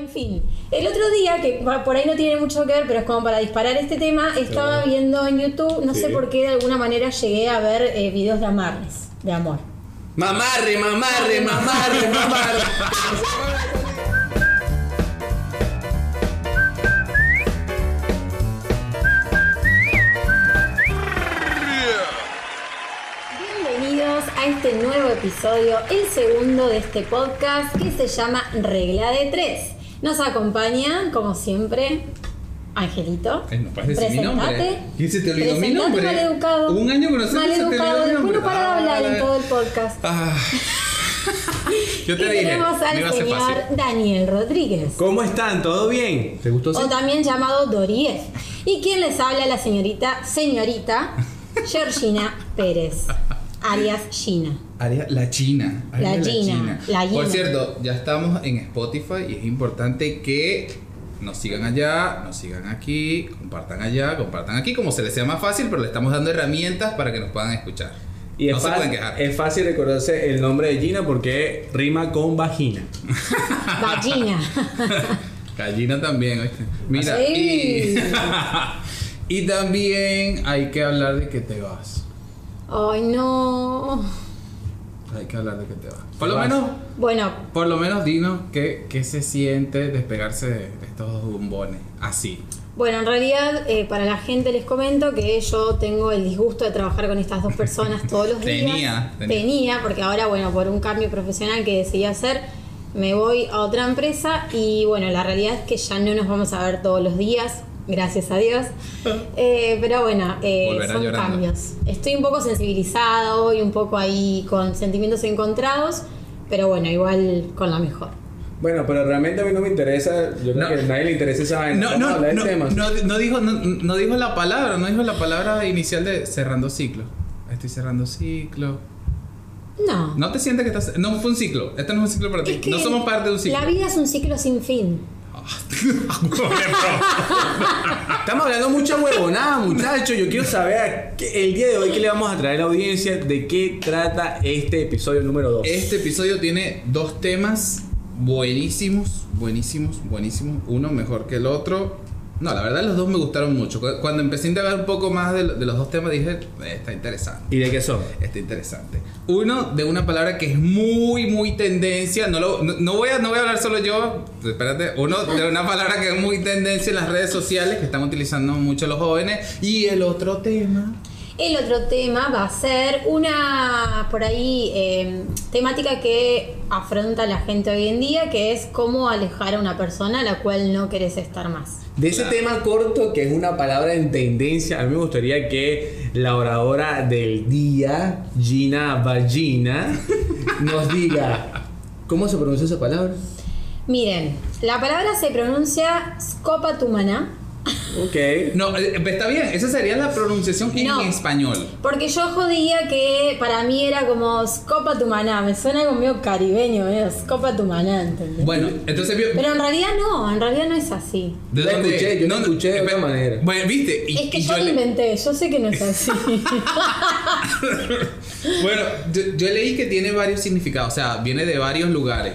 En fin, el otro día, que por ahí no tiene mucho que ver, pero es como para disparar este tema, estaba viendo en YouTube, no sé por qué de alguna manera llegué a ver eh, videos de amarres, de amor. Mamarre, mamarre, mamarre, mamarre. Bienvenidos a este nuevo episodio, el segundo de este podcast que se llama Regla de Tres. Nos acompaña, como siempre, Angelito. Ay, no puedes decir mi nombre. Presentate. ¿Quién se te olvidó mi Presentate, nombre? maleducado. Un año conociendo y se te olvidó Maleducado, mi después nombre. no para de hablar en Ah, todo el podcast. Ah. Yo te y dije, tenemos al señor fácil. Daniel Rodríguez. ¿Cómo están? ¿Todo bien? ¿Te gustó? O también llamado Dorief. Y quien les habla la señorita, señorita Georgina Pérez, alias Gina. Aria- la China. La Gina, la Por Gina. cierto, ya estamos en Spotify y es importante que nos sigan allá, nos sigan aquí, compartan allá, compartan aquí, como se les sea más fácil, pero le estamos dando herramientas para que nos puedan escuchar. Y es, no se fa- pueden quejar. es fácil recordarse el nombre de Gina porque rima con vagina. Vagina. Gallina también, ¿oíste? Mira, Sí. y, y también hay que hablar de que te vas. Ay, no. Hay que hablar de que te vas. Por lo vas. menos, Bueno, por lo menos dinos qué, qué se siente despegarse de estos dos bombones. Así. bueno, en realidad, eh, para la gente les comento que yo tengo el disgusto de trabajar con estas dos personas todos los días. Tenía, tenía. Tenía, porque ahora, bueno, por un cambio profesional que decidí hacer, me voy a otra empresa y bueno, la realidad es que ya no nos vamos a ver todos los días, gracias a Dios. Eh, pero bueno, eh, son llorando. cambios. Estoy un poco sensibilizada hoy, un poco ahí con sentimientos encontrados, pero bueno, igual con la mejor. Bueno, pero realmente a mí no me interesa. Yo creo No. que a nadie le interesa esa vaina. No, no, hablar no, del tema. no, no dijo, no, no dijo la palabra, no dijo la palabra inicial de cerrando ciclo. Estoy cerrando ciclo. No. No te sientes que estás. No fue un ciclo. Este no es un ciclo para ti. Es que no somos parte de un ciclo. La vida es un ciclo sin fin. Estamos hablando mucha huevonada, muchachos. Yo quiero saber el día de hoy qué le vamos a traer a la audiencia, de qué trata este episodio número 2. Este episodio tiene dos temas buenísimos, buenísimos, buenísimos. Uno mejor que el otro. No, la verdad los dos me gustaron mucho. Cu- Cuando empecé a indagar un poco más de, lo- de los dos temas dije, "Eh, está interesante. ¿Y de qué son? Está interesante. Uno de una palabra que es muy, muy tendencia. No, lo, no, no voy a, no voy a hablar solo yo. Espérate. Uno de una palabra que es muy tendencia en las redes sociales que están utilizando mucho los jóvenes. Y el otro tema. El otro tema va a ser una, por ahí, eh, temática que afronta la gente hoy en día, que es cómo alejar a una persona a la cual no querés estar más. De ese Claro. tema corto, que es una palabra en tendencia, a mí me gustaría que la oradora del día, Gina Vagina, nos diga cómo se pronuncia esa palabra. Miren, la palabra se pronuncia scopatumana, Ok. No, eh, está bien. Esa sería la pronunciación en No. español. porque yo jodía que para mí era como scopatumana, me suena como medio caribeño, medio scopatumana, ¿entendés? Bueno, entonces. Pero en realidad no, en realidad no es así. ¿de dónde? escuché, yo la escuché de otra manera. Bueno, viste. Y, es que y yo lo le- inventé, yo sé que no es así. Bueno, yo, yo leí que tiene varios significados. O sea, viene de varios lugares.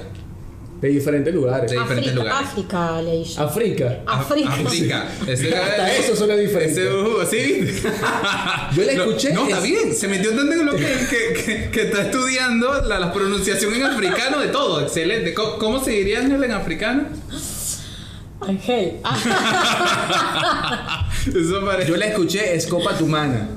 De diferentes lugares. De diferentes África, lugares. África. África. África. Hasta eso suena diferente. Ese, uh, sí. Yo la No, escuché, No, está es- bien. Se metió tanto en lo que, que, que- que está estudiando la, la pronunciación en africano de todo. Excelente. ¿Cómo, cómo se diría Ángel en africano? Ángel. Eso parece. Yo la escuché Escopa Tumana.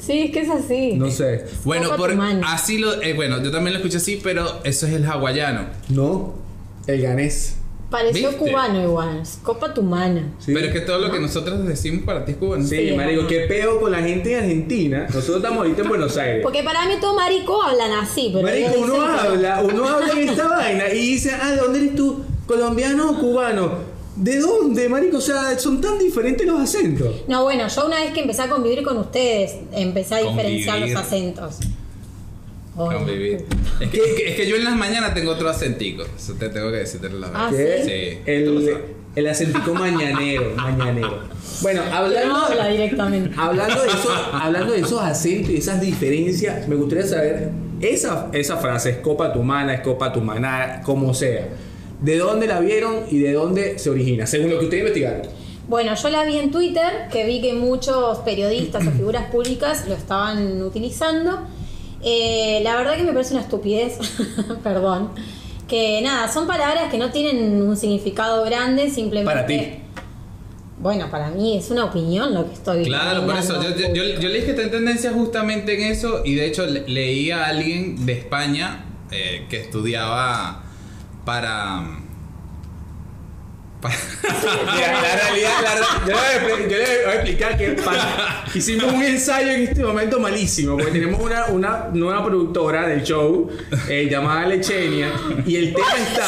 Sí, es que es así. No sé. Bueno, por, así lo. eh, bueno, yo también lo escuché así, pero eso es el hawaiano. No. El ganés. Pareció ¿Viste? cubano igual. Copa tumana. Sí. Pero es que todo lo que nosotros decimos para ti es cubano. Sí, Sí, marico, ajá. qué peo con la gente en Argentina. Nosotros estamos ahorita en Buenos Aires. Porque para mí todo marico hablan así, pero Marico, uno dicen que- habla, uno habla en esta vaina y dice, ah, ¿de dónde eres tú? ¿Colombiano o cubano? ¿De dónde, marico? O sea, son tan diferentes los acentos. No, bueno, yo una vez que empecé a convivir con ustedes, empecé a diferenciar Convivir. los acentos. Oh. Convivir. Es que, es, que, es que yo en las mañanas tengo otro acentico. Eso te tengo que decirte la verdad. Ah, ¿Qué? ¿sí? Sí, El, el acentico mañanero, mañanero. Bueno, hablando, no habla directamente. hablando, de eso, hablando de esos acentos y esas diferencias, me gustaría saber esa, esa frase, escopa tu mana, escopa tu maná, como sea. ¿De dónde la vieron y de dónde se origina? Según lo que ustedes investigaron. Bueno, yo la vi en Twitter, que vi que muchos periodistas o figuras públicas lo estaban utilizando. Eh, la verdad que me parece una estupidez, perdón. Que nada, son palabras que no tienen un significado grande, simplemente. Para ti. Bueno, para mí es una opinión lo que estoy Claro, por eso. Yo, yo, yo- yo leí que está en tendencia justamente en eso y de hecho le- leí a alguien de España eh, que estudiaba para... Mira, la realidad, la yo, le voy yo le voy a explicar que para- hicimos un ensayo en este momento malísimo, porque tenemos una, una nueva productora del show eh, llamada Lechenia, y el tema está,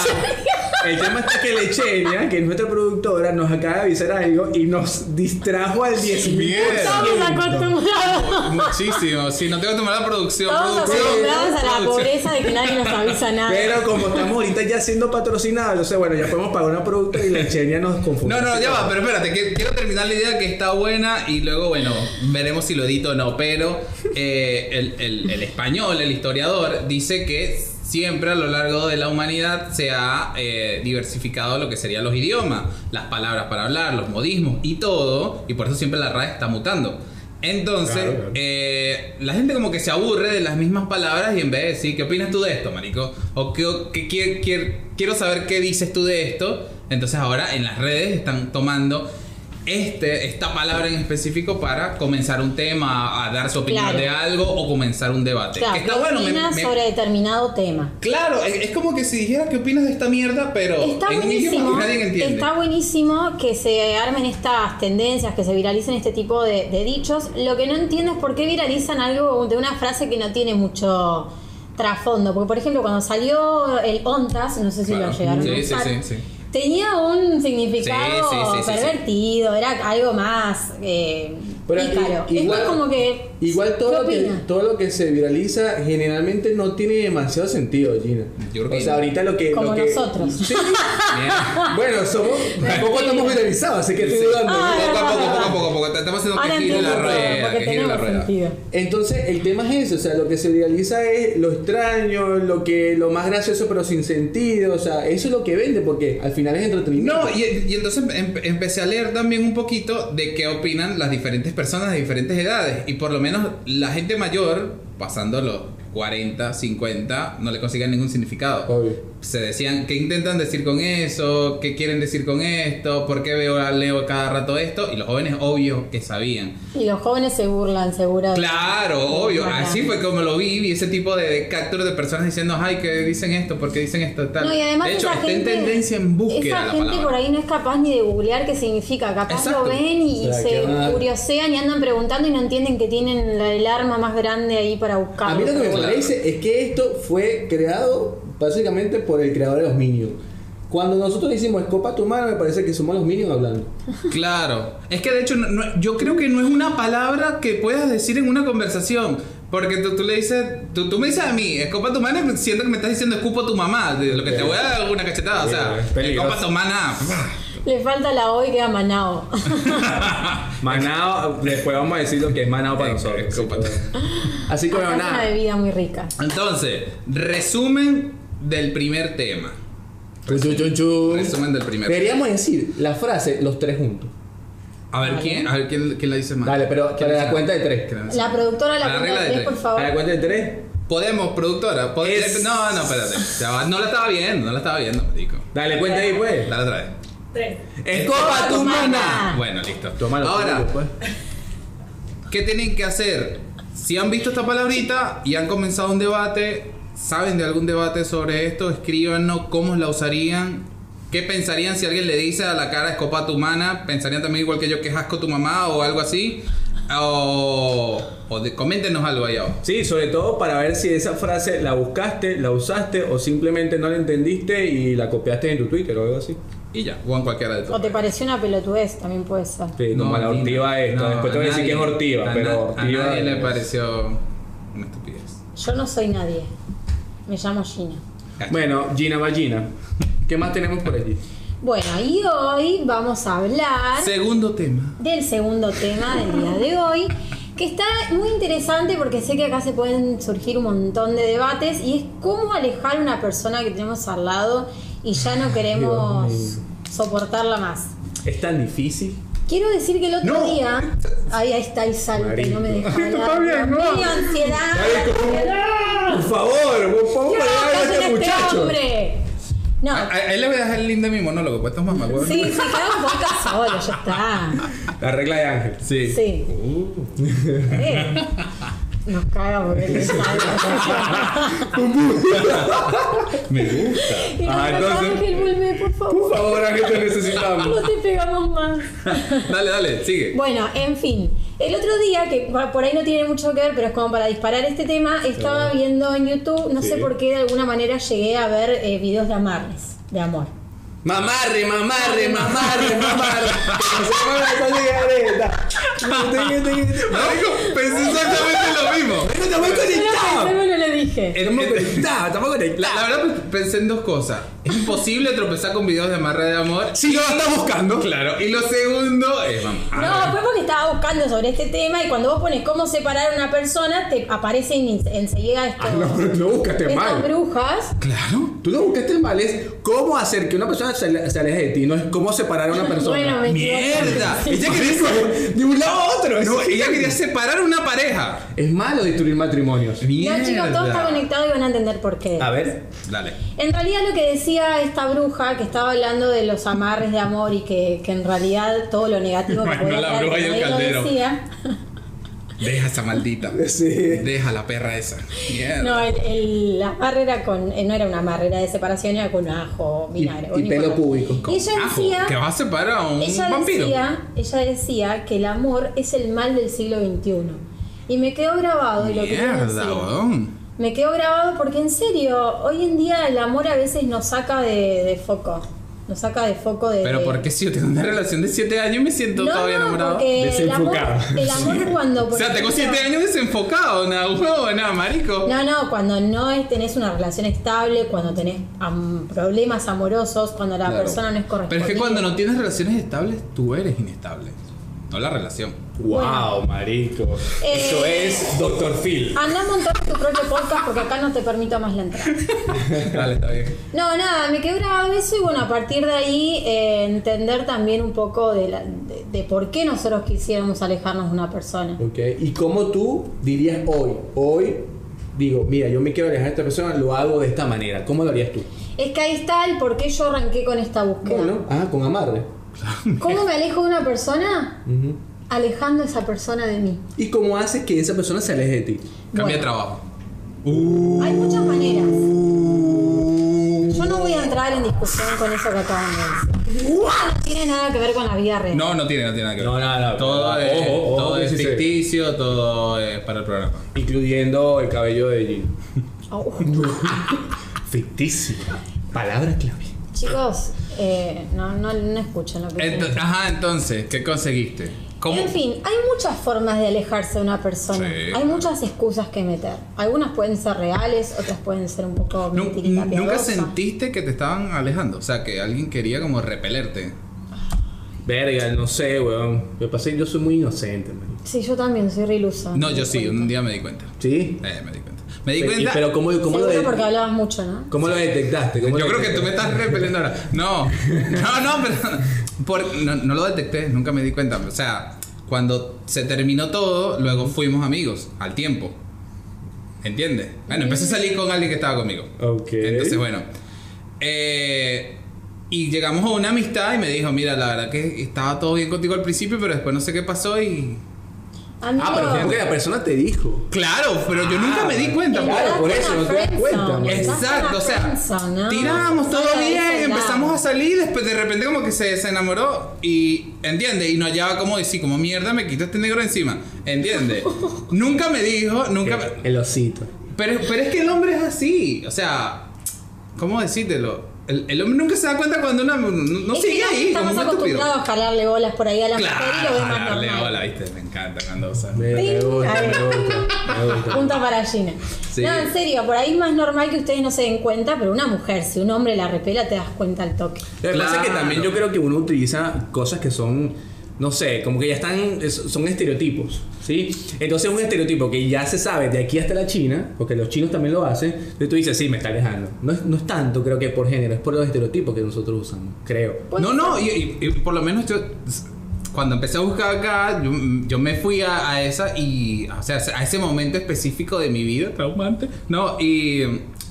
el tema está que Lechenia, que es nuestra productora, nos acaba de avisar algo y nos distrajo al 10 Estamos acostumbrados. Muchísimo. Sí, no tengo que tomar la producción. Estamos producción, acostumbrados a la producción. pobreza de que nadie nos avisa nada. Pero como estamos ahorita ya siendo patrocinados, entonces bueno, ya podemos pagar una productora y Lechenia nos. No, no, ya va, pero espérate, que- quiero terminar la idea que está buena y luego, bueno, veremos si lo edito o no, pero eh, el, el- el español, el historiador, dice que siempre a lo largo de la humanidad se ha eh, diversificado lo que serían los idiomas, las palabras para hablar, los modismos y todo, y por eso siempre la RAE está mutando. Entonces, Claro, claro. eh, la gente como que se aburre de las mismas palabras y en vez de decir, ¿qué opinas tú de esto, marico? O ¿qué, qué- qué- qué- quiero saber qué dices tú de esto. Entonces ahora en las redes están tomando este, esta palabra en específico para comenzar un tema, a dar su opinión Claro. de algo o comenzar un debate. Claro, Que está ¿qué bueno, me- opinas me- sobre determinado tema? Claro, es, es como que si dijera qué opinas de esta mierda, pero Está en buenísimo, que nadie entiende. está buenísimo que se armen estas tendencias, que se viralicen este tipo de, de dichos. Lo que no entiendo es por qué viralizan algo de una frase que no tiene mucho trasfondo. Porque, por ejemplo, cuando salió el ONTAS, no sé si Claro. lo llegaron Sí, a usar, sí, sí. tenía un significado Sí, sí, sí, sí, sí. pervertido, era algo más eh, Pero pícaro. i- igual- Esto es como que... Igual todo ¿qué lo, que, todo lo que se viraliza generalmente no tiene demasiado sentido, Gina. Yo creo que o sea, ahorita lo que. Como lo que- nosotros. Sí. Bueno, somos. Tampoco estamos viralizados, así que estoy dudando. Ah, Poco a poco, poco a poco, poco. Estamos haciendo Ahora que gire la rueda, que gire la rueda. sentido. Entonces, el tema es ese, o sea, lo que se viraliza es lo extraño, lo que lo más gracioso pero sin sentido, o sea, eso es lo que vende porque al final es entretenimiento. No, y, y entonces em- empecé a leer también un poquito de qué opinan las diferentes personas de diferentes edades. Y por lo menos la gente mayor, pasando los 40, 50, no le consiguen ningún significado. Se decían, ¿qué intentan decir con eso? ¿Qué quieren decir con esto? ¿Por qué veo, leo cada rato esto? Y los jóvenes, obvio, que sabían. Y los jóvenes se burlan, seguro. Claro, obvio. Bacán. Así fue como lo vi. Vi ese tipo de, capturas de personas diciendo, ay, que dicen esto, porque dicen esto, tal. No, y además de hecho, esa está gente, en tendencia en búsqueda esa la gente palabra. por ahí no es capaz ni de googlear qué significa. Capaz Exacto. lo ven y, O sea, se a- curiosean y andan preguntando y no entienden que tienen el arma más grande ahí para buscar. A mí lo que me Claro. parece es que esto fue creado básicamente por el creador de los Minions. Cuando nosotros decimos escopa tu mano, me parece que somos los Minions hablando. Claro. Es que de hecho, no- no- yo creo que no es una palabra que puedas decir en una conversación. Porque tú, tú le dices, tú, tú me dices a mí, escopa tu mano, siento que me estás diciendo escupo tu mamá. De lo que te voy a dar una cachetada. O sea, escopa tu mana. Le falta la O y queda Manao. Manao, después vamos a decir lo que es Manao para nosotros. Así que bueno, Acá es una nada. bebida muy rica. Entonces, resumen del primer tema. Chun, chun, chun, chun. Resumen del primer tema. Deberíamos decir la frase los tres juntos. A ver, ¿quién, a ver quién, quién la dice más. Dale, pero ¿Quién para la cuenta de tres. ¿Quién la productora A la la cuenta regla de de tres, tres. por favor. A la cuenta de tres. Podemos, productora. pod- Es- No, no, espérate. Ya va, No la estaba viendo, no la estaba viendo, marico. Dale, cuenta ahí pues. Dale otra vez. Tres. Escopa tu mana. Bueno, listo. Ahora, pues. ¿qué tienen que hacer? Si han visto esta palabrita y han comenzado un debate, saben de algún debate sobre esto, escríbanos cómo la usarían. ¿Qué pensarían si alguien le dice a la cara escopa tu mana? ¿Pensarían también igual que yo que es asco tu mamá o algo así? O, o de- coméntenos algo ahí abajo. Sí, sobre todo para ver si esa frase la buscaste, la usaste o simplemente no la entendiste y la copiaste en tu Twitter o algo así. Y ya, o en cualquiera de O te todos. pareció una pelotudez, también puede ser. Sí, como la ortiva esta. no, Después te voy a decir que es nadie- ortiva, a pero ortiva. A nadie le es- pareció una estupidez. Yo no soy nadie. Me llamo Gina. Bueno, Gina Ballina. ¿Qué más tenemos por allí? Bueno, y hoy vamos a hablar Segundo tema. del segundo tema del día de hoy, que está muy interesante porque sé que acá se pueden surgir un montón de debates y es cómo alejar a una persona que tenemos al lado y ya no queremos soportarla más. ¿Es tan difícil? Quiero decir que el otro No. día. Ahí, ahí está, salta y no me deja. Está bien, no. mío, ansiedad. Por favor, por favor, ¿Qué para haces este este muchacho. hombre? No. A- a- Ahí le voy a dejar el link de mi monólogo, pues toma más, huevón. Sí, sí, queda un podcast solo, ya está. La regla de Ángel. Sí. Sí. Eh, Nos caga porque Me gusta. Ah, entonces- por favor. Ángel, te necesitamos. No te pegamos más. Dale, dale, sigue. Bueno, en fin. El otro día, que por ahí no tiene mucho que ver, pero es como para disparar este tema, estaba viendo en YouTube, no sé por qué de alguna manera llegué a ver eh, videos de amarres, de amor. Mamarre, mamarre, mamarre, mamarre. Que se pensé exactamente lo mismo. Pero estamos conectados. No le dije. Estamos conectados, estamos La, conectados. la verdad pues, pensé en dos cosas. Es imposible tropezar con videos de amarre de amor. Si lo estás buscando. Claro. Y lo segundo es mamá. No, fue porque estaba buscando sobre este tema y cuando vos pones cómo separar a una persona, te aparecen en- enseguida estos, Ah, no, no buscaste estas mal. brujas. Claro. Tú no buscaste mal, es cómo hacer que una persona se, ale- se aleje de ti, no es cómo separar a una persona. Bueno, me Mierda. equivoqué. Ella quería, de un lado a otro. no, ella quería separar a una pareja. es malo destruir matrimonios. Mierda. No, chicos, todo está conectado y van a entender por qué. A ver. Dale. En realidad lo que decía esta bruja que estaba hablando de los amarres de amor y que, que en realidad todo lo negativo que Bueno, podía la traer, bruja y el caldero. decía. Deja esa maldita. Sí. Deja la perra esa. Mierda. No, el, el amarre era con, eh, no era un amarre, era de separación, era con ajo, Y, vinagre. y pelo público. Y ella Ajo, decía, que va a separar a un ella vampiro. decía, ella decía que el amor es el mal del siglo XXI. Y me quedó grabado y lo Mierda, decir. weón. Me quedó grabado porque en serio, hoy en día el amor a veces nos saca de, de foco. Nos saca de foco de. Pero ¿por qué si yo tengo una relación de 7 años me siento No, todavía no, enamorado? porque el amor, Desenfocado. el amor cuando. O sea, tengo ejemplo- 7 años desenfocado, nada huevo, nada marico. No, no, cuando no es- tenés una relación estable, cuando tenés am, problemas amorosos, cuando la Claro. persona no es Pero correspondida. es que cuando no tienes relaciones estables, tú eres inestable. No la relación. Wow, marico. Eh, Eso es Dr. Phil. Anda a montar tu propio podcast porque acá no te permito más la entrada. Dale, está bien. No, nada, me quedó grabado eso y bueno, a partir de ahí eh, entender también un poco de, la- de, de por qué nosotros quisiéramos alejarnos de una persona. Ok. ¿Y cómo tú dirías hoy? Hoy digo, mira, yo me quiero alejar de esta persona, lo hago de esta manera. ¿Cómo lo harías tú? Es que ahí está el por qué yo arranqué con esta búsqueda. Bueno, ah, con amarre. ¿Cómo me alejo de una persona? Ujú. Alejando a esa persona de mí. ¿Y cómo haces que esa persona se aleje de ti? Cambia Bueno. de trabajo. Hay muchas maneras. Yo no voy a entrar en discusión con eso que acaban de decir. No tiene nada que ver con la vida real. No, no tiene, no tiene nada que ver. No, nada, Todo ojo, es, ojo, todo es sí, sí. ficticio, todo es para el programa. Incluyendo el cabello de Jean. Oh. Ficticio. Palabra clave. Chicos, eh, no, no, no escuchan lo que Ento- dicen. ajá, entonces, ¿qué conseguiste? ¿Cómo? En fin, hay muchas formas de alejarse de una persona. Sí. Hay muchas excusas que meter. Algunas pueden ser reales, otras pueden ser un poco mentirita ¿Nunca sentiste que te estaban alejando? O sea, que alguien quería como repelerte. Verga, no sé, weón. Me pasé, yo soy muy inocente, man. Sí, yo también soy re ilusa. No, yo sí, un día me di cuenta. ¿Sí? Eh, me di cuenta. Me di cuenta. pero ¿cómo, cómo, lo, Seguro de- porque hablabas mucho, ¿no? ¿cómo lo detectaste? ¿Cómo Yo lo creo que tú me estás repeliendo ahora. No, no, no, pero por- no, no lo detecté, nunca me di cuenta. O sea, cuando se terminó todo, luego fuimos amigos al tiempo. ¿Entiendes? Bueno, empecé a salir con alguien que estaba conmigo. Ok. Entonces, bueno. eh, y llegamos a una amistad y me dijo, mira, la verdad que estaba todo bien contigo al principio, pero después no sé qué pasó y... Amigo, Ah, pero fue porque la persona te dijo. Claro, pero yo nunca me di cuenta. Claro, Estás por eso no te das cuenta, la Exacto, o sea, ¿no? tirábamos todo bien, empezamos a salir, después de repente como que se, se enamoró y, ¿entiende? Y no hallaba como decir, como mierda, me quito este negro encima, ¿entiende? nunca me dijo, nunca me- El osito. Pero, pero es que el hombre es así, o sea, ¿cómo decírtelo? El, el hombre nunca se da cuenta cuando una no, no Es que sigue ya ahí, Estamos acostumbrados a jalarle bolas por ahí a la mujer y lo Claro, normal. hola, viste, me encanta cuando usa. Me, me gusta, me gusta, me gusta. Punta para Gina. Sí. No, en serio, por ahí es más normal que ustedes no se den cuenta, pero una mujer, si un hombre la repela, te das cuenta al toque. Lo que pasa es que Claro. también yo creo que uno utiliza cosas que son no sé, como que ya están, es- son estereotipos, ¿sí? Entonces un estereotipo que ya se sabe de aquí hasta la China, porque los chinos también lo hacen, entonces tú dices, sí, me está alejando. No es, no es tanto, creo que por género, es por los estereotipos que nosotros usamos, creo. Puede No, no, y, y- y por lo menos yo, cuando empecé a buscar acá, yo, yo me fui a, a esa y, o sea, a ese momento específico de mi vida, traumante, ¿no? Y,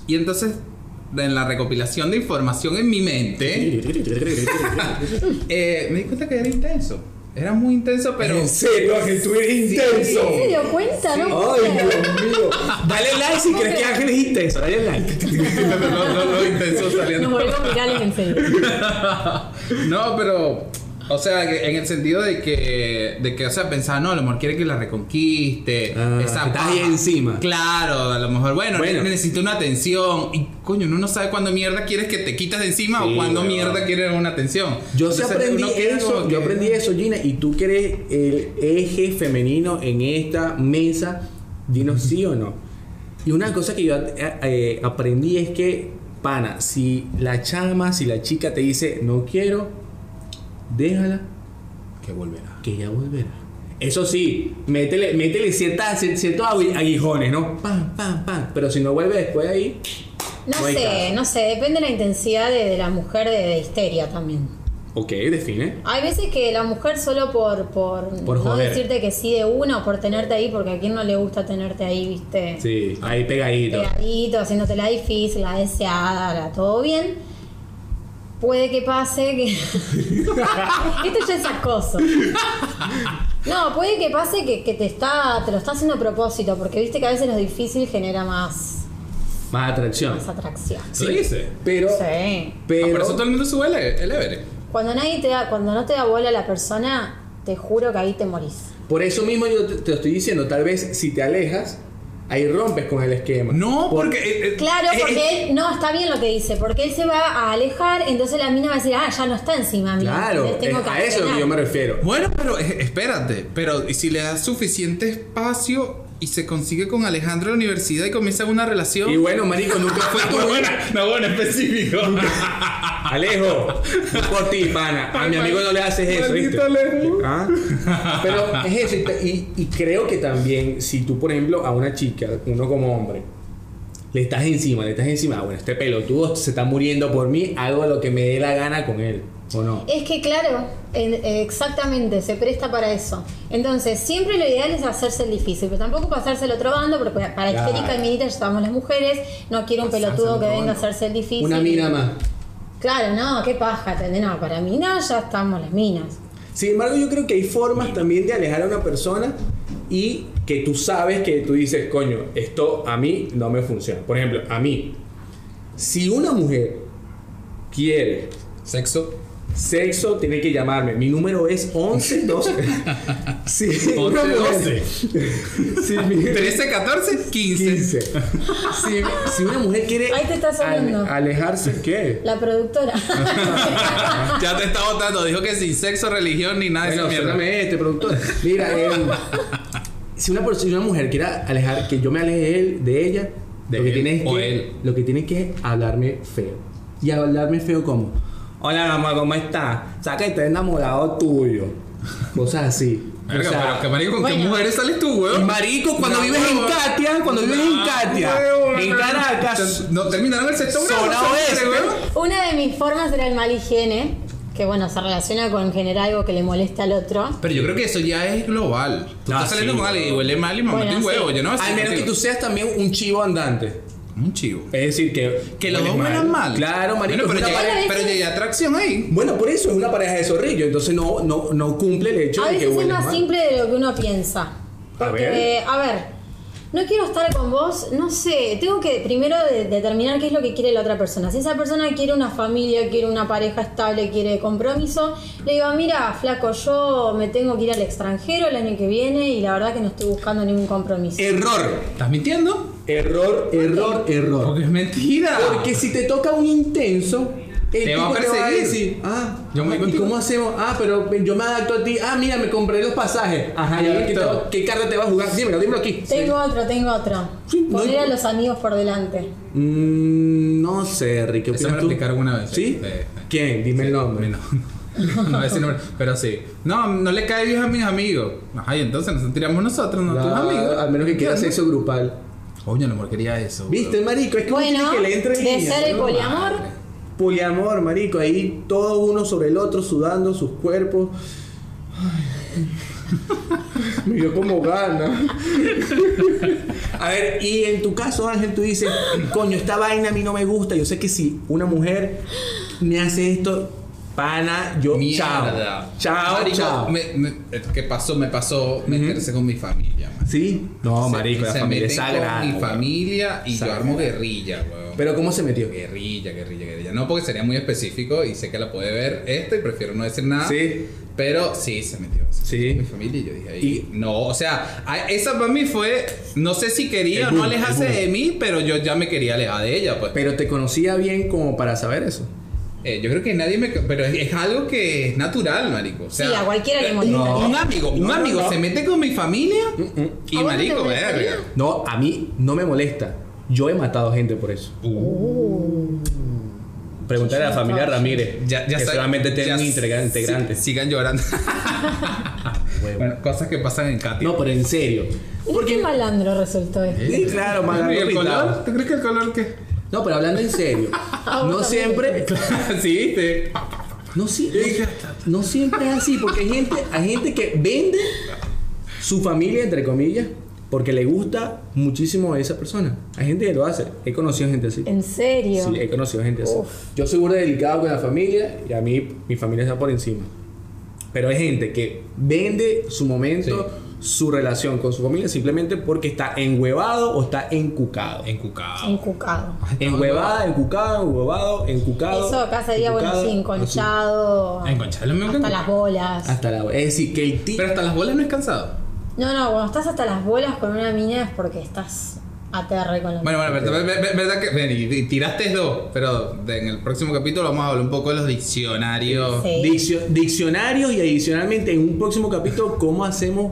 y entonces, en la recopilación de información en mi mente, eh, me di cuenta que era intenso. Era muy intenso, pero... en serio, Ángel, tú eres intenso. ¿No se dio cuenta? ¿No? Ay, Dios mío. Dale like si crees que Ángel es intenso, dale like. no, no, no, intenso saliendo. En serio. No, pero. O sea, en el sentido de que, de que, o sea, pensaba, no, a lo mejor quiere que la reconquiste. Ah, esa estás ahí encima. Claro, a lo mejor, bueno, Bueno. necesito una atención. Y coño, uno no sabe cuándo mierda quieres que te quitas de encima Sí, o cuándo mierda quieres una atención. Yo sí aprendí eso, que- yo aprendí eso, Gina, y tú que eres el eje femenino en esta mesa, dinos sí o no. Y una cosa que yo eh, eh, aprendí es que, pana, si la chama, si la chica te dice no quiero, déjala, Que volverá. que ya volverá. Eso sí, métele, métele ciertas, ciertos agui- aguijones, ¿no? Pam, pam, pam. Pero si no vuelve después de ahí, No sé, caso. no sé, depende de la intensidad de, de la mujer de, de histeria también. ok, define. Hay veces que la mujer solo por, por, Por no joder. decirte que sí de una o por tenerte ahí, porque a quien no le gusta tenerte ahí, viste, Sí, ahí pegadito. pegadito, haciéndote la difícil, la deseada, la todo bien. Puede que pase que. Esto ya es acoso. No, puede que pase que, que te está, te lo está haciendo a propósito, porque viste que a veces lo difícil genera más, Más atracción. más atracción. ¿Lo dice? Pero, Sí. pero, Ah, por eso todo el mundo sube el, el Everest. Cuando nadie te da, cuando no te da bola la persona, te juro que ahí te morís. Por eso mismo yo te, te estoy diciendo, tal vez si te alejas, ahí rompes con el esquema. No, Por- porque. eh, eh, Claro, eh, porque eh, él, no, está bien lo que dice, porque él se va a alejar, entonces la mina va a decir, ah, ya no está encima mío. Claro, ¿entendés? Tengo es que a eso es lo que yo me refiero. Bueno, pero espérate, pero ¿y si le das suficiente espacio y se consigue con Alejandro en la universidad y comienza una relación? Y bueno, marico, nunca fue tu no, bueno, específico. Alejo, por ti, pana. A mi amigo no le haces eso, ¿viste? Alejo. ¿Ah? Pero es eso, y, y creo que también, si tú, por ejemplo, a una chica, uno como hombre, le estás encima, le estás encima, ah, bueno, este pelotudo se está muriendo por mí, hago lo que me dé la gana con él, ¿o no? Es que claro, en- exactamente, se presta para eso. Entonces, siempre lo ideal es hacerse el difícil, pero tampoco pasarse el otro bando, porque para Claro. histérica y minita ya estamos las mujeres, no quiero un pelotudo que venga a hacerse el difícil. Una mina más. Claro, no, qué paja. No, para minas ya estamos las minas. Sin embargo, yo creo que hay formas también de alejar a una persona y que tú sabes que tú dices, coño, esto a mí no me funciona. Por ejemplo, a mí, si una mujer quiere Sexo. sexo, tiene que llamarme. Mi número es 11 12. Si una 11, mujer- si mi- 13, 14, 15. 15. Si, si una mujer quiere Ahí te está sonando. ale- alejarse, ¿qué? La productora. ya te está votando. Dijo que sin sexo, religión ni nada de Bueno, esa mierda. este productor. Mira, eh, si una persona, si una mujer quiere alejar, que yo me aleje de él, de ella, De lo que él tiene es o que, él. lo que tiene que es hablarme feo. Y hablarme feo como, hola mamá, ¿cómo estás? Saca que estoy enamorado tuyo. Cosas así. Verga, O sea, pero que marico, ¿con qué mujeres sales tú, weón? Marico, cuando No, vives en. Katia, cuando vives en Katia, en Caracas, No, terminaron el sexto grado. Una de mis formas era el mal higiene, que bueno, se relaciona con generar algo que le molesta al otro. Pero yo creo que eso ya es global. Tú Ah, estás saliendo sí, con alguien y huele mal y me Bueno, metí un huevo. sí. Yo no a al menos que tú seas también un chivo andante. Un chivo. Es decir, que. Que los dos hueles huelan mal. Claro, marico. Bueno, es pero, una ya, pareja- pero hay atracción ahí. Bueno, por eso es una pareja de zorrillo, entonces no, no, no cumple el hecho A de que veces es más mal. simple de lo que uno piensa. Porque, ver. a ver, no quiero estar con vos, no sé, tengo que primero de- determinar qué es lo que quiere la otra persona. Si esa persona quiere una familia, quiere una pareja estable, quiere compromiso, le digo, mira, flaco, yo me tengo que ir al extranjero el año que viene y la verdad que no estoy buscando ningún compromiso. Error, ¿Estás mintiendo? error, error, error. Porque es mentira. Porque si te toca un intenso, el Te va a va perseguir. decir, ah, Yo me ¿y contigo. cómo hacemos? Ah, pero yo me adapto a ti. Ah, mira, me compré los pasajes. Ajá, ¿y ahora qué, qué carta te vas a jugar? Dímelo, dímelo aquí. Tengo otro, tengo otro. Sí, no Poner hay- a los amigos por delante. Mm, no sé, Ricky. ¿qué Eso me lo tú? explicaron una vez. ¿Sí? Sí. ¿Quién? Dime el nombre. No. No voy a decir nombre, pero sí. No, no le cae bien a mis amigos. Ajá, y entonces nos sentiremos nosotros, no, tus No, amigos. Al menos que quiera ¿Entiendes? sexo grupal. Coño, el amor quería eso. ¿Viste, marico? Es que uno Bueno, tiene que le entre de ser el ¿no? poliamor. Poliamor, marico. Ahí todo uno sobre el otro sudando sus cuerpos. Me dio como gana. A ver, y en tu caso, Ángel, tú dices, coño, esta vaina a mí no me gusta. Yo sé que si una mujer me hace esto, pana, yo Mierda. chao. Chao, Marico, chao. me- me- ¿Qué pasó? Me pasó meterse con mi familia, man. ¿Sí? No, Se- marico, la se familia es sagrada. mi familia y yo armo guerrilla, weón. Pero ¿cómo se metió? Guerrilla, guerrilla, guerrilla. No porque sería muy específico y sé que la puede ver esto y prefiero no decir nada. Sí. Pero sí, se metió. se Sí. metió con Mi familia y yo dije ahí. Y- no, o sea, esa para mí fue. No sé si quería o no boom, alejarse de mí, pero yo ya me quería alejar de ella, pues. Pero te conocía bien como para saber eso. Eh, yo creo que nadie me. Pero es, es algo que es natural, marico. O sea, Sí, a cualquiera le un- molesta. Un amigo, un No, amigo no. se mete con mi familia y ¿A vos no te marico, verga. No, a mí no me molesta. Yo he matado gente por eso. Pregúntale a la familia Ramírez. Ya, ya que solamente ya tienen integra- si- integrantes. sigan llorando. bueno, cosas que pasan en Katy. No, pero en serio. Mira qué malandro resultó esto. Sí, claro, ¿Y malandro el pintado. color? ¿Tú crees que el color qué? No, pero hablando en serio. No siempre. sí, sí. No, si- no, no siempre es así, porque hay gente, hay gente que vende su familia, entre comillas, porque le gusta muchísimo a esa persona. Hay gente que lo hace. He conocido gente así. ¿En serio? Sí, he conocido gente así. Yo soy muy delicado con la familia y a mí mi familia está por encima. Pero hay gente que vende su momento, su relación con su familia simplemente porque está enhuevado o está encucado. Encucado. Encucado. Enhuevada, encucado, enhuevado, encucado. Eso acá sería, bueno, sí, enconchado. Enconchado Hasta las bolas. Hasta la. Es decir, que el. Pero hasta las bolas no es cansado. No, no, cuando estás hasta las bolas con una mina es porque estás aterre con la Bueno, bueno, verdad, ver- ver- verdad que. ven, y- tiraste dos, pero en el próximo capítulo vamos a hablar un poco de los diccionarios. Sí. Diccio- diccionarios y adicionalmente en un próximo capítulo, ¿cómo hacemos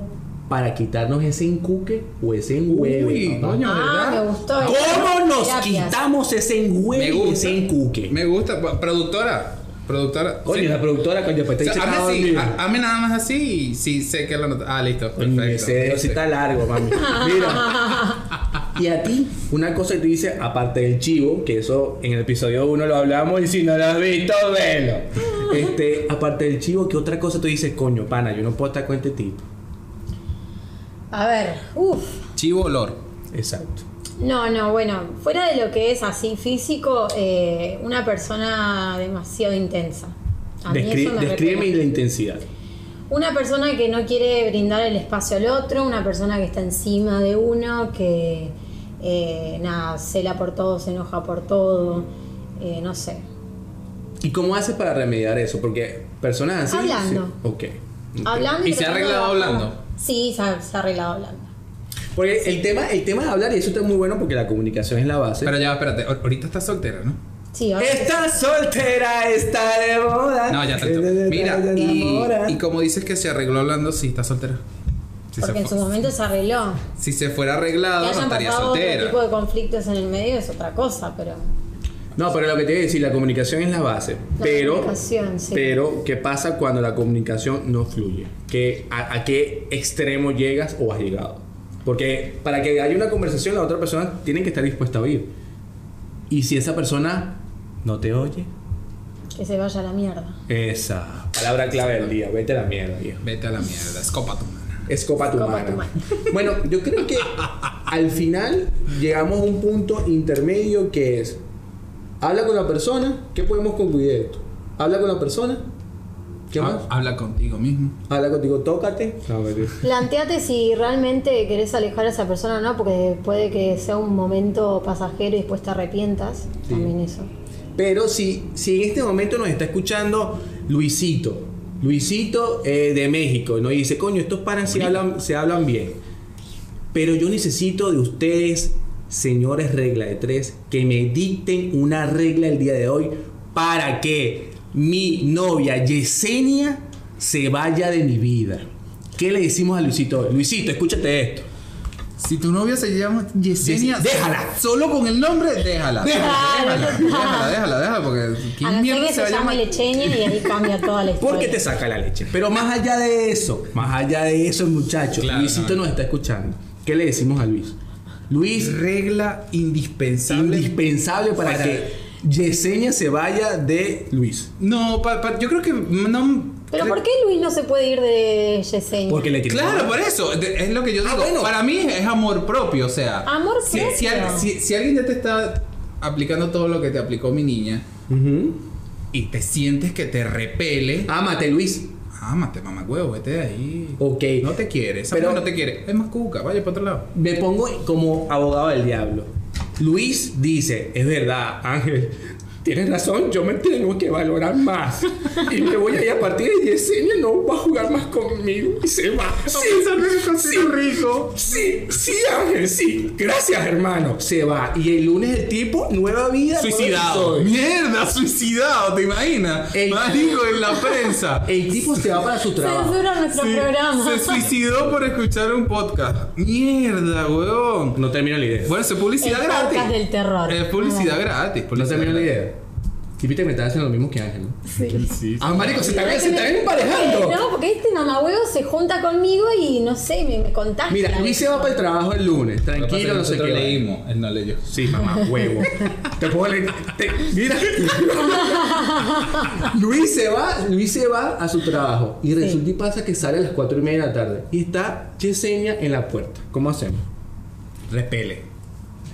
para quitarnos ese encuque o ese enhueve? Uy, coño, Ah, ¿verdad? me gustó. ¿Cómo nos quitamos ese enhueve Me y ese encuque? Me gusta. Productora. Productora. Coño, sí. la productora, coño, pues O está sea, dice hazme así, nada más así y sí sé que lo not- Ah, listo. Perfecto. Ese dedo sí está largo, mami. Mira. Y a ti, una cosa que tú dices, aparte del chivo, que eso en el episodio 1 lo hablamos y si no lo has visto, velo. Este, aparte del chivo, ¿qué otra cosa tú dices, coño, pana, yo no puedo estar con este tipo? A ver, uff. Chivo olor. Exacto. No, no, bueno, fuera de lo que es así físico, eh, una persona demasiado intensa. A mí Descri- eso me descríbeme repele. la intensidad. Una persona que no quiere brindar el espacio al otro, una persona que está encima de uno, que eh, nada, cela por todo, se enoja por todo, eh, no sé. ¿Y cómo haces para remediar eso? Porque personas así. Hablando. sí, Ok. Ok. Hablando ¿Y se ha arreglado hablando? Sí, se ha, se ha arreglado hablando. Porque el tema, el tema de hablar, y eso está muy bueno porque la comunicación es la base. Pero ya, espérate. ahor- Ahorita estás soltera, ¿no? Sí, ahora Está soltera, está de moda. No, ya te Mira, y, y como dices que se arregló hablando, sí, está soltera. Si porque se, en su momento se arregló. si se fuera Que arreglado, no estaría pasado otro tipo soltera. de conflictos en el medio es otra cosa, pero No, pero lo que te voy a decir, la comunicación es la base. La pero, comunicación, sí. pero, ¿qué pasa cuando la comunicación no fluye? ¿Qué, a, a qué extremo llegas o has llegado? Porque para que haya una conversación, la otra persona tiene que estar dispuesta a oír. Y si esa persona no te oye, que se vaya a la mierda. esa palabra clave del día, vete a la mierda, viejo. Vete a la mierda, escopa tu mano. Escopa tu Escopa mano. tu mano. Bueno, yo creo que al final llegamos a un punto intermedio que es habla con la persona, ¿qué podemos concluir de esto? Habla con la persona, ¿qué más? Ha- Habla contigo mismo. Habla contigo, tócate. Mentira. Planteate si realmente querés alejar a esa persona o no, porque puede que sea un momento pasajero y después te arrepientas. Sí. También eso. Pero si, si en este momento nos está escuchando Luisito, Luisito eh, de México, nos dice, coño, estos panas se hablan, se hablan bien. Pero yo necesito de ustedes, señores regla de tres, que me dicten una regla el día de hoy para que mi novia Yesenia se vaya de mi vida. ¿Qué le decimos a Luisito? hoy? Luisito, escúchate esto. Si tu novia se llama Yesenia, Yes- déjala. Solo con el nombre, déjala. Déjala. Déjala, déjala, déjala, déjala, porque A ¿quién no ser mierda que se se a llame llamar? Lecheña y ahí cambia toda la historia. Porque te saca la leche. Pero más allá de eso, más allá de eso, muchachos, Claro, Luisito no. nos está escuchando. ¿Qué le decimos a Luis? Luis, Regla indispensable. indispensable para, para- que Yesenia se vaya de Luis. No, pa- pa- yo creo que no. Pero ¿por qué Luis no se puede ir de Yesenia? Porque le tiene Claro, por eso. Es lo que yo Ah, digo. bueno. Para mí es amor propio. O sea, Amor si, propio. si al- si- si alguien ya te está aplicando todo lo que te aplicó mi niña y te sientes que te repele, Ámate, Luis. Ámate, mamá huevo, vete de ahí. Ok. No te quiere, esa Pero- no te quiere. Es más cuca, vaya para otro lado. Me pongo como abogado del diablo. Luis dice, es verdad, Ángel, tienes razón, yo me tengo que valorar más. Y me voy a ir a partir de Yesenia, no va a jugar más conmigo y se va. Sí, sí, Sí, sí, Ángel, sí. Gracias, hermano. Se va. Y el lunes el tipo, nueva vida. Suicidado. Mierda, suicidado, ¿te imaginas? Ey. Marico en la prensa. El tipo se va para su trabajo. Censura nuestro Sí, programa. se suicidó por escuchar un podcast. Mierda, weón. No termino la idea. Bueno, es El publicidad podcast gratis. del terror. Es publicidad gratis. no termino la idea. Y viste que me estás haciendo lo mismo que Ángel. ¿no? Sí. Sí. Ah, marico, se están, se están emparejando. No, porque este mamahuevo se junta conmigo y no sé, me, me contagia. Mira, Luis se va para el trabajo el lunes. Tranquilo, no sé qué. Leímos, él no leyó. Sí, mamá, huevo. te puedo leer. te- mira. Luis se va, Luis se va a su trabajo. Y resulta y pasa que sale a las 4 y media de la tarde. Y está Yesenia en la puerta. ¿Cómo hacemos? Repele.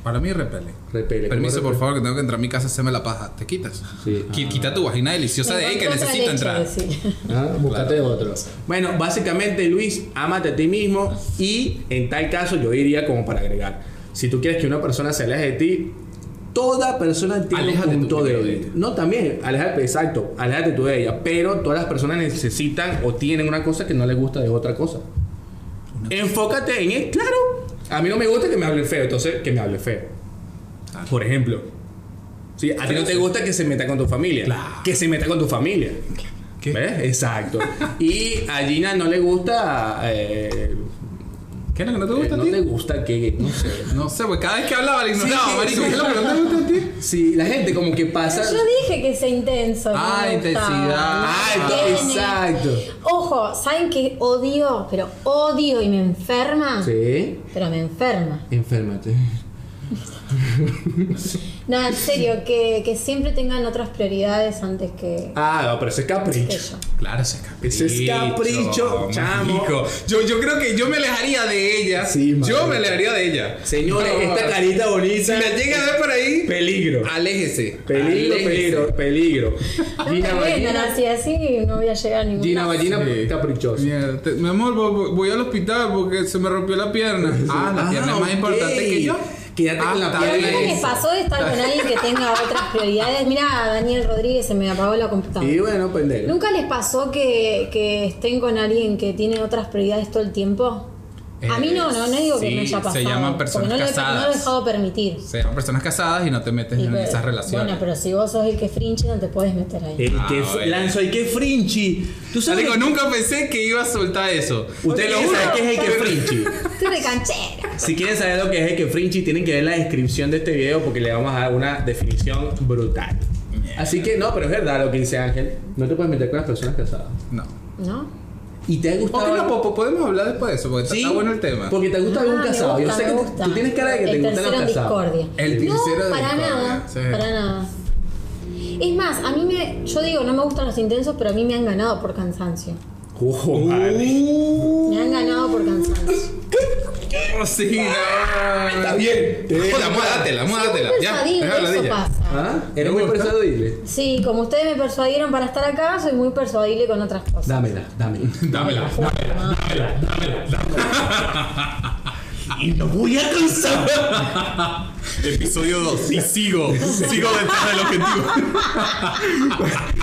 Para mí repele. Repele. Permiso, ¿Cómo por favor, que tengo que entrar a mi casa a hacerme la paja. ¿Te quitas? Sí. Qui- Quita tu vagina deliciosa de ahí que necesito leche, entrar. decir. Ah, búscate otro. Bueno, básicamente, Luis, ámate a ti mismo. Y en tal caso, yo diría como para agregar: si tú quieres que una persona se aleje de ti, toda persona tiene un punto de débil. ella. No, también, aléjate, exacto, aléjate tú de ella. Pero todas las personas necesitan o tienen una cosa que no les gusta de otra cosa. Enfócate en él, claro. A mí no me gusta que me hable feo, entonces que me hable feo. Claro. Por ejemplo. Sí, a ti no te gusta que se meta con tu familia. Claro. Que se meta con tu familia. ¿Qué? ¿Ves? Exacto. Y a Gina no le gusta. eh, ¿Qué es lo que no te gusta eh, a no ti? le gusta que. No sé. No sé, pues cada vez que hablaba le ignoraba, Sí, marico. sí. ¿Qué es lo que no te gusta a ti? Sí, la gente como que pasa. Yo dije que sea intenso. no Ah, intensidad. Ah, exacto. Ojo, ¿saben qué odio? Pero odio y me enferma. Sí. Pero me enferma. Enférmate. No, en serio, que, que siempre tengan otras prioridades antes que, Ah, no, pero ese es capricho. Claro, ese es capricho. Ese es capricho, chamo. Yo, yo creo que yo me alejaría de ella. Sí, yo me alejaría de ella. Señores, No, esta carita Si bonita. me llega a ver por ahí, Peligro. aléjese. Peligro, Aléjese. peligro, peligro. No Gina Ballina. así, así no voy a llegar a ningún Gina. Ballina Sí. caprichosa. Mierda, te- mi amor, voy, voy al hospital porque se me rompió la pierna. Ah, la pierna es más ok. importante que yo. Quédate con la ¿viste bien. que pasó de estar con alguien que tenga otras prioridades? Mira, Daniel Rodríguez se me apagó la computadora. Y bueno, pendejo. ¿Nunca les pasó que, que estén con alguien que tiene otras prioridades todo el tiempo? A mí no, no, no digo que Sí, me haya se pasado. llaman personas porque no lo, he, casadas. no lo he dejado permitir. Se llaman personas casadas y no te metes Y en pero- esas relaciones. Bueno, pero si vos sos el que fringe, no te puedes meter ahí. El Ah, que bueno. lanzó el que frinchi. Tú sabes. Marico, nunca pensé que iba a soltar eso. Ustedes Te lo juro. qué es el que frinchi. Estoy de canchera. Si quieren saber lo que es el que frinchi, tienen que ver la descripción de este video porque le vamos a dar una definición brutal. Así que no, pero es verdad lo que dice Ángel. No te puedes meter con las personas casadas. No. ¿No? ¿Y te ha gustado? no, po- po- podemos hablar después de eso porque está- Sí, está bueno el tema. Porque te gusta un Ah, casado. Yo sé que te- gusta. tú tienes cara de que te el gustan los casados. discordia. El tercero no, de para nada. sí. Para nada. Es más, a mí me. Yo digo, no me gustan los intensos, pero a mí me han ganado por cansancio. Oh, vale. Me han ganado por cansancio. Oh, sí, no. Está bien. Te dejo. Joder, Ya, persuadible, eso pasa. ¿Ah? ¿Eres ¿Me muy gusta? persuadible? Sí, como ustedes me persuadieron para estar acá, soy muy persuadible con otras cosas. Dámela, dámela. Dámela. Y no voy a cansar. Episodio 2. Y sigo. Sigo detrás del objetivo.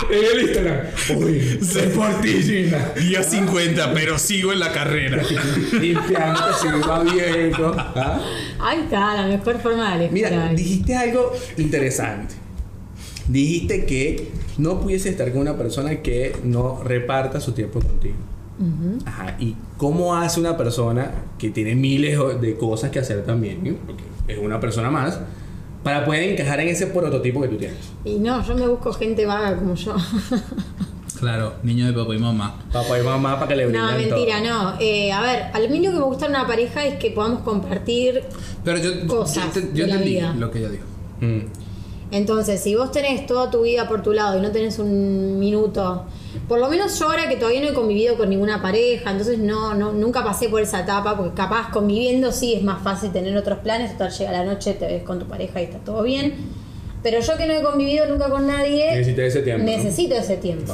en el Instagram. Uy, soy por ti, Gina. Día 50, pero sigo en la carrera. Limpiándote si va viejo. ¿Ah? Ahí está, la mejor forma de Mira, dijiste algo interesante. Dijiste que no pudiese estar con una persona que no reparta su tiempo contigo. Ajá. ¿Y cómo hace una persona que tiene miles de cosas que hacer también, ¿no? porque es una persona más, para poder encajar en ese prototipo que tú tienes? Y no, yo me busco gente vaga como yo. Claro, niño de papá y mamá. Papá y mamá para que le no, brindan mentira, todo. no. Eh, a ver, a mí lo que me gusta en una pareja es que podamos compartir. Pero yo, Cosas yo, yo de la entendí vida. lo que ella dijo. Mm. Entonces, si vos tenés toda tu vida por tu lado y no tenés un minuto, por lo menos yo ahora que todavía no he convivido con ninguna pareja, entonces no, no nunca pasé por esa etapa, porque capaz conviviendo sí es más fácil tener otros planes, total llega la noche, te ves con tu pareja y está todo bien. Pero yo que no he convivido nunca con nadie, Necesitas ese tiempo, necesito ese tiempo.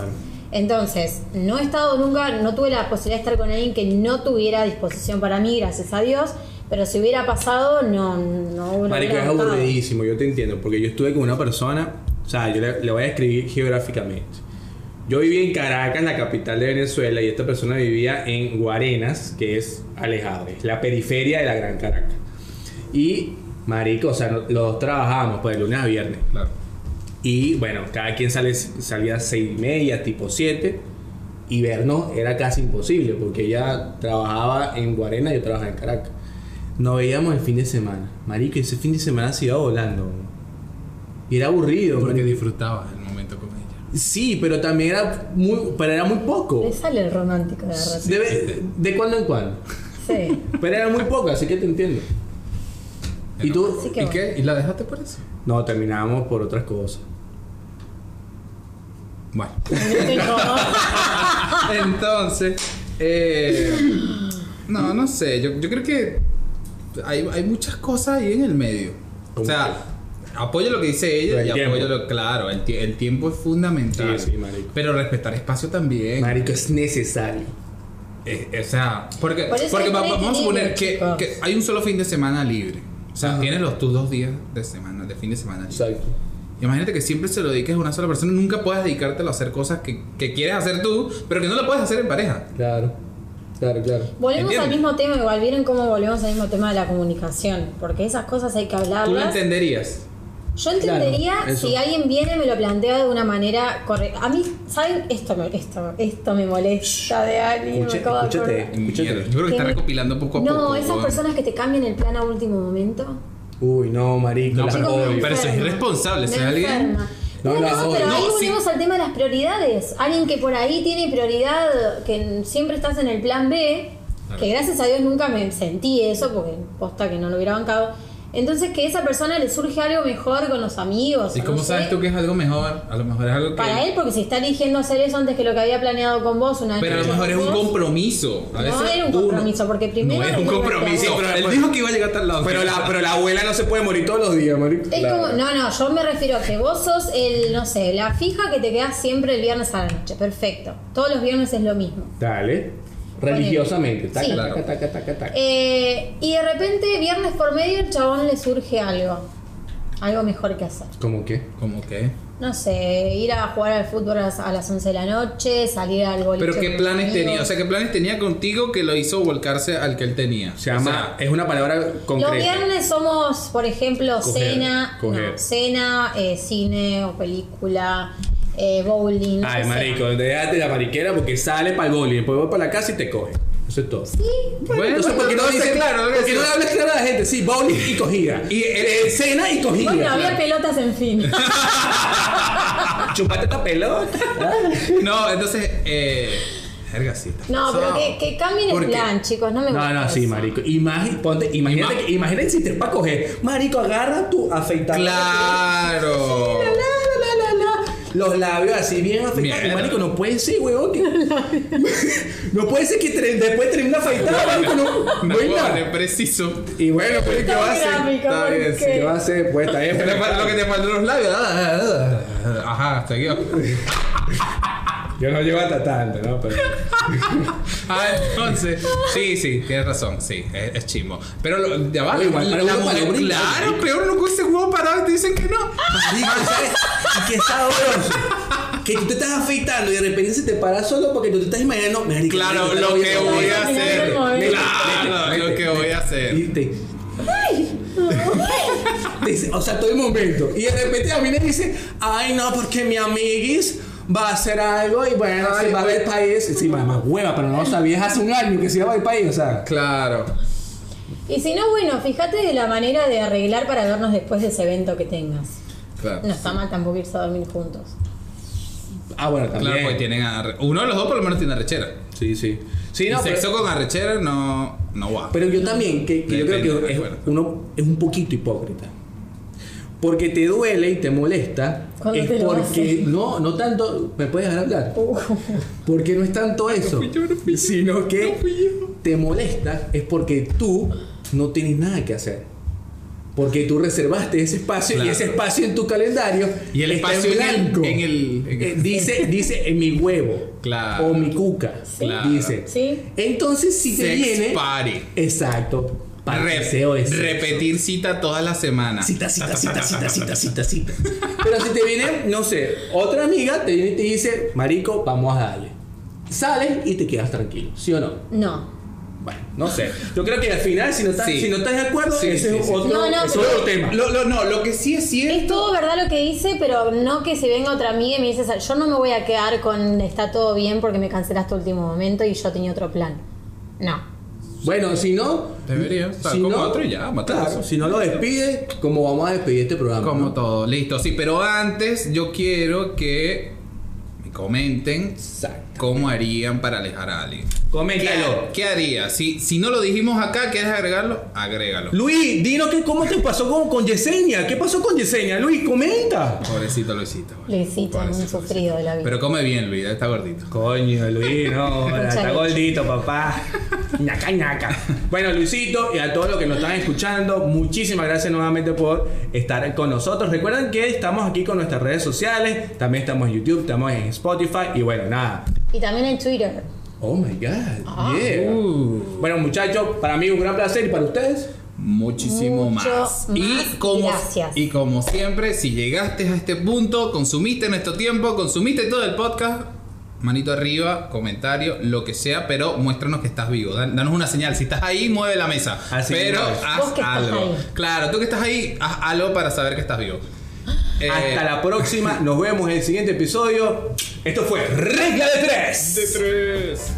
Entonces, no he estado nunca, no tuve la posibilidad de estar con alguien que no tuviera disposición para mí, gracias a Dios. Pero si hubiera pasado, no, no no Marico, hubiera es gustado. aburridísimo, yo te entiendo, porque yo estuve con una persona, o sea, yo le, le voy a escribir geográficamente. Yo vivía en Caracas, la capital de Venezuela, y esta persona vivía en Guarenas, que es alejado, es la periferia de la Gran Caracas. Y, marico, o sea, no- los dos trabajábamos, pues, de lunes a viernes. Claro. Y, bueno, cada quien sale, salía a seis y media, tipo 7, y vernos era casi imposible, porque ella trabajaba en Guarenas y yo trabajaba en Caracas. Nos veíamos el fin de semana. Marico, ese fin de semana se iba volando. Y era aburrido. Porque marico. disfrutabas el momento con ella. Sí, pero también era muy, pero era muy poco. Le sale el romántico de verdad. De, ve- de cuando en cuando. Sí. Pero era muy poco, así que te entiendo. ¿Y tú? ¿Y bueno. qué? ¿Y la dejaste por eso? No, terminábamos por otras cosas. Bueno. No. Entonces, eh, no, no sé. Yo, yo creo que hay, hay muchas cosas ahí en el medio. O ¿Cómo sea, apoyo lo que dice ella El y tiempo. apoyo lo claro. El, el tiempo es fundamental. Sí, sí, marico. Pero respetar espacio también. Marico, es necesario. Eh, o sea, porque, Por porque va- vamos a suponer que, chicos. que hay un solo fin de semana libre. O sea, Ajá. tienes los tus dos días de semana, de fin de semana libre. Exacto. Imagínate que siempre se lo dediques a una sola persona. Nunca puedas dedicártelo a hacer cosas que, que quieres hacer tú, pero que no lo puedes hacer en pareja. Claro. Claro, claro. Volvemos ¿Entiendes? al mismo tema, igual vieron cómo volvemos al mismo tema de la comunicación, porque esas cosas hay que Tú lo hablarlas. entenderías. Yo entendería Claro, si alguien viene y me lo plantea de una manera correcta. A mí, ¿saben? Esto me, esto, esto me molesta de alguien. Escucha- me acabo de escúchate. acordar. Escúchate. Mierda, Yo creo que Que está recopilando poco a No, poco. esas weón. personas que te cambian el plan a último momento. Uy, no, marico. No, pero- pero eso es irresponsable, si alguien- enferma. No, No, pero ahí sí. volvemos al tema de las prioridades. Alguien que por ahí tiene prioridad, que siempre estás en el plan B, que gracias a Dios nunca me sentí eso, porque posta que no lo hubiera bancado. Entonces que a esa persona le surge algo mejor con los amigos. ¿Y cómo no sabes sé. tú que es algo mejor? A lo mejor es algo que. Para él, porque si está eligiendo hacer eso antes que lo que había planeado con vos una Pero a lo mejor es un compromiso. A No era un uno- compromiso, porque primero No es un compromiso. respetar. Él pero- dijo que iba a llegar hasta el lado. Pero la, pero la abuela no se puede morir todos los días, marico. Es como, no, no, yo me refiero a que vos sos el, no sé, la fija que te quedas siempre el viernes a la noche. Perfecto. Todos los viernes es lo mismo. Dale. Religiosamente. Taca, Sí. taca, taca, taca, taca. Eh, y de repente, viernes por medio, el chabón le surge algo. Algo mejor que hacer. ¿Cómo qué? ¿Cómo qué? No sé, ir a jugar al fútbol a las- a las 11 de la noche, salir al boliche. Pero qué planes amigos. tenía, o sea, qué planes tenía contigo que lo hizo volcarse al que él tenía. Se llama. es una palabra concreta. Los viernes somos, por ejemplo, Coger, cena, coger. no, cena, eh, cine o película, eh, bowling. Ay, sea. marico, déjate la mariquera porque sale para el bowling, después va para la casa y te coge. Eso es todo. Sí, Bueno, entonces, ¿por qué no dice claro? ¿Por qué no le hablas claro a la gente? Sí, bowling y cogida. Y eh, cena y cogida. Bueno, había pelotas en fin. Chupate esta pelota. No, entonces, eh. Sí. está No, pero que, que cambien el plan, chicos. No me No, gusta. no, sí, eso. marico. Imagi- ponte- imagínate, Ima- que, imagínate si te es para coger. Marico, agarra tu afeitador. Claro. La, la, la, la, la. Los labios así bien afeitados. Mierda. Marico, no puede ser, que- no puede ser que tre- después termine afeitado, marico. No, no No, hay huevón, nada. es preciso. Y bueno, pues, ¿qué va a hacer? Está bien, ¿por sí, qué? ¿Qué va a hacer? Pues está bien. Lo que te faltan los labios. Ajá, seguido. Yo no llevo hasta tanto, ¿no? Pero... Ah, entonces, sí, sí, tienes razón, sí, es, es chimbo. Pero lo, ya va, igual la, para la mujer, claro, peor no con ese huevo parado y te dicen que no. Y sabroso. Que tú te estás afeitando y de repente se te para solo porque tú te estás imaginando. Claro, lo que voy a hacer. Claro, Claro, lo que voy a hacer. Y te- Dice, o sea, todo el momento. Y de repente a mí me dice, ay no, porque mi amiguis va a hacer algo y bueno, Ay, se va del pues. país. Sí, más, más hueva, pero no lo sabías hace un año que se iba del país, o sea. Claro. Y si no, bueno, fíjate de la manera de arreglar para vernos después de ese evento que tengas. Claro. No está mal tampoco irse a dormir juntos. Ah, bueno, también. Claro, porque tienen arre- Uno de los dos por lo menos tiene arrechera. Sí, sí. Sí, no, sexo pero, con arrechera no, no va. pero yo también, que, que yo creo que es, bueno. uno es un poquito hipócrita. Porque te duele y te molesta. Cuando es te porque. No, no tanto. ¿Me puedes dejar hablar? Uh. Porque no es tanto eso, fui yo, no fui yo, sino que no te molesta es porque tú no tienes nada que hacer. Porque tú reservaste ese espacio Claro. y ese espacio en tu calendario Y el está espacio en en el- blanco. en el- en el- Eh, dice dice en mi huevo Claro. o mi cuca Claro. dice. Sí. Entonces si te Sex viene party. exacto para repetir cita todas las semanas. Cita, cita, cita, cita, cita, cita, cita. Pero si te viene, no sé, otra amiga te viene y te dice, marico, vamos a darle. Sales y te quedas tranquilo, ¿sí o no? No. Bueno, no sé. Yo creo que al final, si no estás, Sí. si no estás de acuerdo, Sí, ese sí, es sí. otro, No, no, es pero- otro tema. Lo, lo- no, lo que sí es cierto. Es todo verdad lo que dice, pero no que se venga otra amiga y me dice, yo no me voy a quedar con está todo bien porque me cancelaste último momento y yo tenía otro plan. No. Bueno, si no. Debería si como no- otro y ya, matar claro, si no lo despide, como vamos a despedir este programa. Como ¿no? todo, listo. Sí, pero antes yo quiero que me comenten Exacto. Cómo harían para alejar a alguien. Coméntalo. ¿Qué, qué haría? Si, si no lo dijimos acá, ¿quieres agregarlo? Agrégalo. Luis, dinos que cómo te pasó con, con Yesenia. ¿Qué pasó con Yesenia? Luis, comenta. Pobrecito Luisito. vale. Luisito, un Pobrecito, sufrido de la vida. Pero come bien, Luis, está gordito. Coño, Luis, no, está gordito, papá. ñaca, ñaca. Bueno, Luisito y a todos los que nos están escuchando, muchísimas gracias nuevamente por estar con nosotros. Recuerden que estamos aquí con nuestras redes sociales, también estamos en YouTube, estamos en Spotify y bueno, nada. Y también en Twitter. Oh my god, Ah. yeah. Uh. Bueno, muchachos, para mí un gran placer y para ustedes. Muchísimo Mucho más. Y más, como, gracias. y como siempre, si llegaste a este punto, consumiste nuestro tiempo, consumiste todo el podcast, manito arriba, comentario, lo que sea, pero muéstranos que estás vivo. Dan- Danos una señal. Si estás ahí, mueve la mesa. Así pero haz algo. Claro, tú que estás ahí, haz algo para saber que estás vivo. Eh, Hasta la próxima, nos vemos en el siguiente episodio. Esto fue Regla de Tres. de tres.